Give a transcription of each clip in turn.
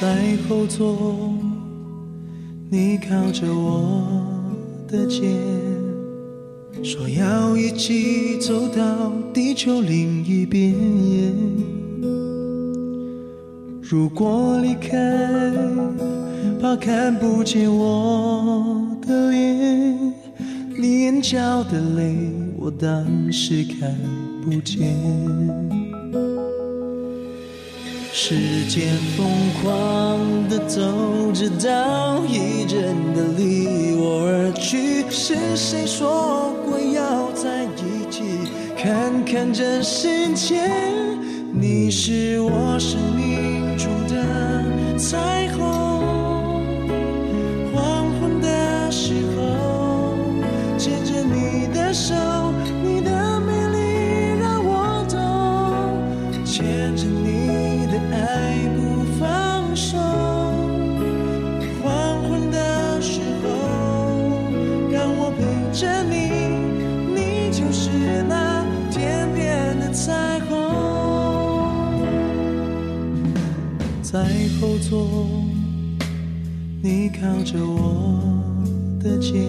在后座，你靠着我的肩，说要一起走到地球另一边。如果离开，怕看不见我的脸，你眼角的泪，我当时看不见。时间疯狂的走，着到一阵的离我而去。是谁说过要在一起，看看这世界？你是我生命中的彩虹。在后座，你靠着我的肩，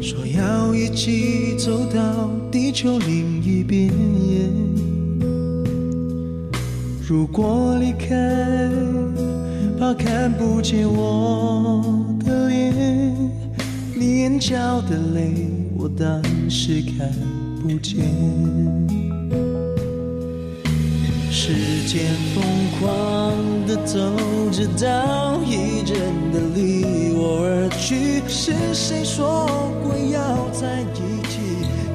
说要一起走到地球另一边。如果离开，怕看不见我的脸，你眼角的泪，我当时看不见。时间疯狂的走，着到一阵的离我而去。是谁说过要在一起，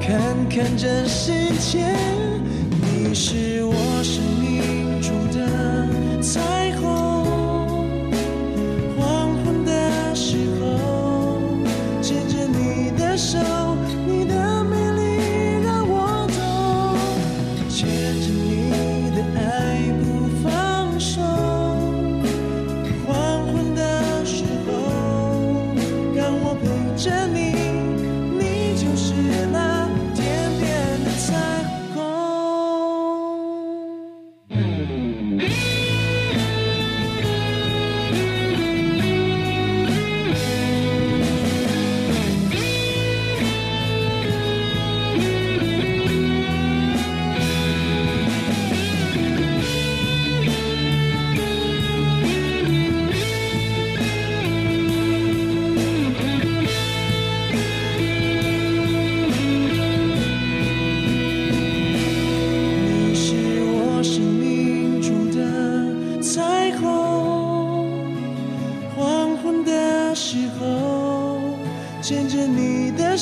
看看这世界？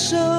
show